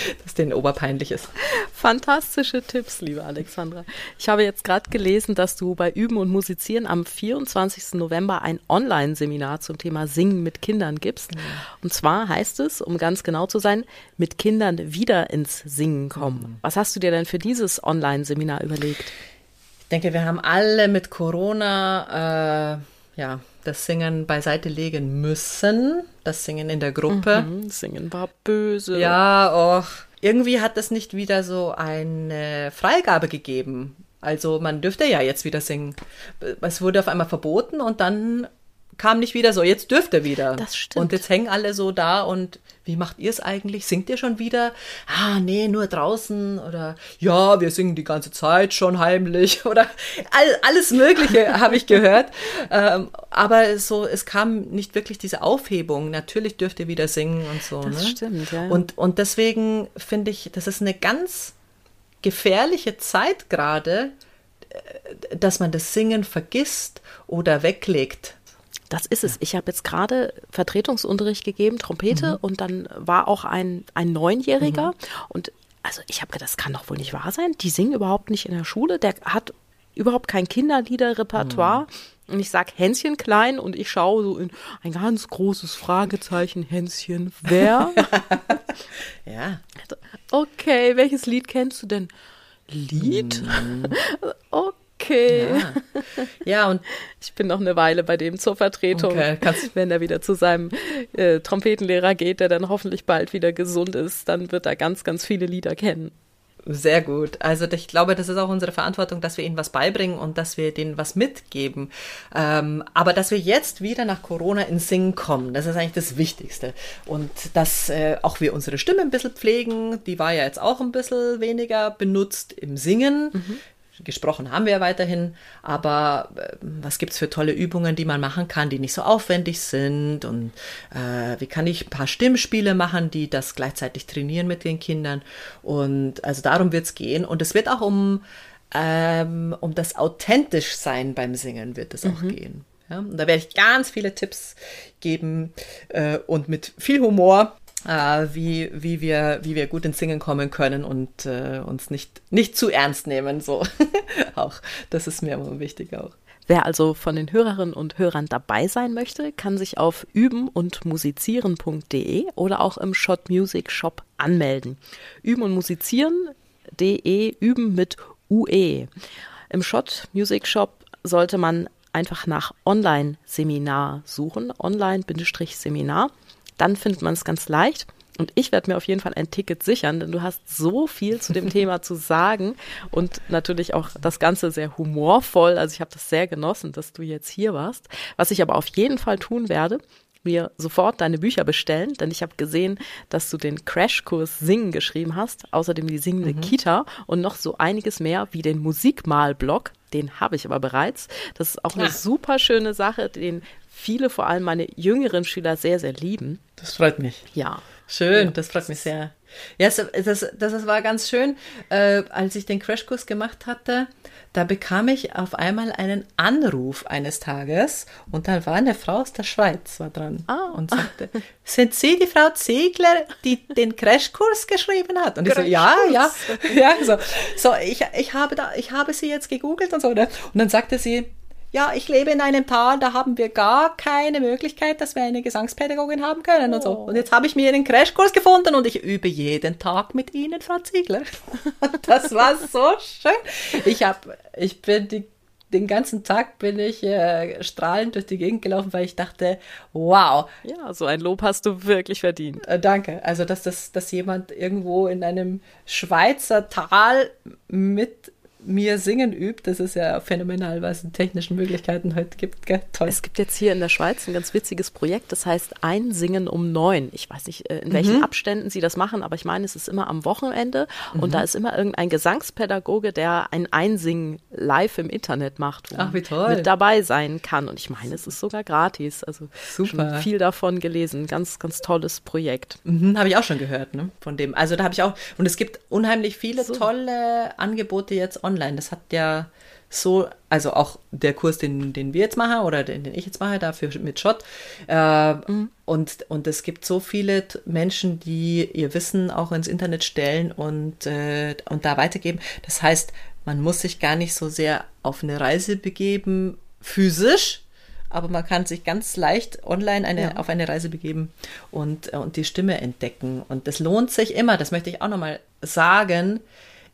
dass denen oberpeinlich ist. Fantastische Tipps, liebe Alexandra. Ich habe jetzt gerade gelesen, dass du bei Üben und Musizieren am 24. November ein Online-Seminar zum Thema Singen mit Kindern gibst. Mhm. Und zwar heißt es, um ganz genau zu sein, mit Kindern wieder ins Singen kommen. Mhm. Was hast du dir denn für dieses Online-Seminar überlegt? Ich denke, wir haben alle mit Corona äh, ja, das Singen beiseite legen müssen. Das Singen in der Gruppe. Mhm, Singen war böse. Ja, och. Irgendwie hat es nicht wieder so eine Freigabe gegeben. Also man dürfte ja jetzt wieder singen. Es wurde auf einmal verboten und dann kam nicht wieder so, jetzt dürft ihr wieder. Das stimmt. Und jetzt hängen alle so da und wie macht ihr es eigentlich? Singt ihr schon wieder? Ah, nee, nur draußen oder ja, wir singen die ganze Zeit schon heimlich oder all, alles Mögliche habe ich gehört. Ähm, aber so, es kam nicht wirklich diese Aufhebung. Natürlich dürft ihr wieder singen und so. Das ne? stimmt, ja. Und, und deswegen finde ich, das ist eine ganz gefährliche Zeit gerade, äh, dass man das Singen vergisst oder weglegt. Das ist es. Ich habe jetzt gerade Vertretungsunterricht gegeben, Trompete, mhm. und dann war auch ein, ein Neunjähriger. Mhm. Und also ich habe gedacht, das kann doch wohl nicht wahr sein. Die singen überhaupt nicht in der Schule. Der hat überhaupt kein Kinderliederrepertoire. Mhm. Und ich sag Hänschen klein und ich schaue so in ein ganz großes Fragezeichen, Hänschen, wer? ja. Okay, welches Lied kennst du denn? Lied? Mhm. okay okay. Ja. ja, und ich bin noch eine Weile bei dem zur Vertretung, okay, wenn er wieder zu seinem äh, Trompetenlehrer geht, der dann hoffentlich bald wieder gesund ist, dann wird er ganz, ganz viele Lieder kennen. Sehr gut. Also ich glaube, das ist auch unsere Verantwortung, dass wir ihnen was beibringen und dass wir denen was mitgeben. Ähm, aber dass wir jetzt wieder nach Corona ins Singen kommen, das ist eigentlich das Wichtigste. Und dass äh, auch wir unsere Stimme ein bisschen pflegen, die war ja jetzt auch ein bisschen weniger benutzt im Singen. Mhm gesprochen haben wir ja weiterhin, aber äh, was gibt es für tolle Übungen, die man machen kann, die nicht so aufwendig sind und äh, wie kann ich ein paar Stimmspiele machen, die das gleichzeitig trainieren mit den Kindern und also darum wird es gehen und es wird auch um, ähm, um das authentisch sein beim Singen wird es auch mhm. gehen. Ja? Und da werde ich ganz viele Tipps geben äh, und mit viel Humor äh, wie, wie, wir, wie wir gut ins Singen kommen können und äh, uns nicht, nicht zu ernst nehmen. So auch. Das ist mir immer wichtig auch. Wer also von den Hörerinnen und Hörern dabei sein möchte, kann sich auf üben und musizieren.de oder auch im Shot Music Shop anmelden. Üben und musizieren.de üben mit UE. Im Shot Music Shop sollte man einfach nach Online-Seminar suchen, Online-Seminar dann findet man es ganz leicht. Und ich werde mir auf jeden Fall ein Ticket sichern, denn du hast so viel zu dem Thema zu sagen und natürlich auch das Ganze sehr humorvoll. Also ich habe das sehr genossen, dass du jetzt hier warst. Was ich aber auf jeden Fall tun werde, mir sofort deine Bücher bestellen, denn ich habe gesehen, dass du den Crashkurs Singen geschrieben hast, außerdem die singende mhm. Kita und noch so einiges mehr wie den Musikmalblog. Den habe ich aber bereits. Das ist auch eine ja. super schöne Sache, den viele, vor allem meine jüngeren Schüler, sehr, sehr lieben. Das freut mich. Ja. Schön, ja. das freut mich sehr. Ja, das, das, das war ganz schön. Äh, als ich den Crashkurs gemacht hatte, da bekam ich auf einmal einen Anruf eines Tages und dann war eine Frau aus der Schweiz war dran ah. und sagte, sind Sie die Frau Ziegler, die den Crashkurs geschrieben hat? Und ich so, ja, ja, ja, so, so ich, ich habe da, ich habe sie jetzt gegoogelt und so, ne? und dann sagte sie, ja, ich lebe in einem Tal, da haben wir gar keine Möglichkeit, dass wir eine Gesangspädagogin haben können oh. und so. Und jetzt habe ich mir einen Crashkurs gefunden und ich übe jeden Tag mit Ihnen, Frau Ziegler. das war so schön. Ich habe, ich bin die den ganzen Tag bin ich äh, strahlend durch die Gegend gelaufen, weil ich dachte, wow. Ja, so ein Lob hast du wirklich verdient. Äh, danke. Also, dass, das, dass jemand irgendwo in einem Schweizer Tal mit mir singen übt. Das ist ja phänomenal, was es technischen Möglichkeiten heute gibt. Gell? Toll. Es gibt jetzt hier in der Schweiz ein ganz witziges Projekt, das heißt Einsingen um neun. Ich weiß nicht, äh, in welchen mhm. Abständen sie das machen, aber ich meine, es ist immer am Wochenende mhm. und da ist immer irgendein Gesangspädagoge, der ein Einsingen live im Internet macht, wo Ach, wie toll. mit dabei sein kann. Und ich meine, es ist sogar gratis. Also Super. schon viel davon gelesen. Ganz, ganz tolles Projekt. Mhm, habe ich auch schon gehört, ne? Von dem. Also da habe ich auch, und es gibt unheimlich viele so. tolle Angebote jetzt online online. Das hat ja so, also auch der Kurs, den, den wir jetzt machen oder den, den ich jetzt mache, dafür mit Schott. Äh, mhm. und, und es gibt so viele Menschen, die ihr Wissen auch ins Internet stellen und, äh, und da weitergeben. Das heißt, man muss sich gar nicht so sehr auf eine Reise begeben, physisch, aber man kann sich ganz leicht online eine, ja. auf eine Reise begeben und, und die Stimme entdecken. Und das lohnt sich immer, das möchte ich auch nochmal sagen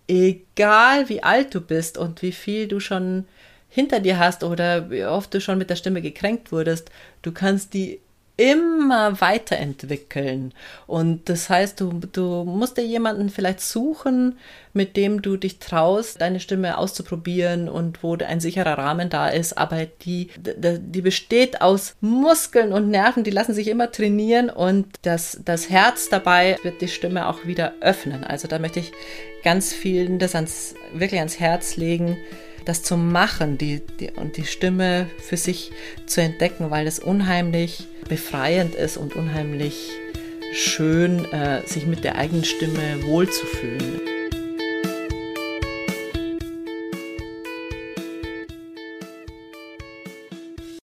egal wie alt du bist und wie viel du schon hinter dir hast oder wie oft du schon mit der Stimme gekränkt wurdest, du kannst die immer weiterentwickeln. Und das heißt, du, du musst dir jemanden vielleicht suchen, mit dem du dich traust, deine Stimme auszuprobieren und wo ein sicherer Rahmen da ist. Aber die, die besteht aus Muskeln und Nerven, die lassen sich immer trainieren und das, das Herz dabei wird die Stimme auch wieder öffnen. Also da möchte ich ganz vielen das ans, wirklich ans Herz legen, das zu machen die, die, und die Stimme für sich zu entdecken, weil es unheimlich befreiend ist und unheimlich schön, äh, sich mit der eigenen Stimme wohlzufühlen.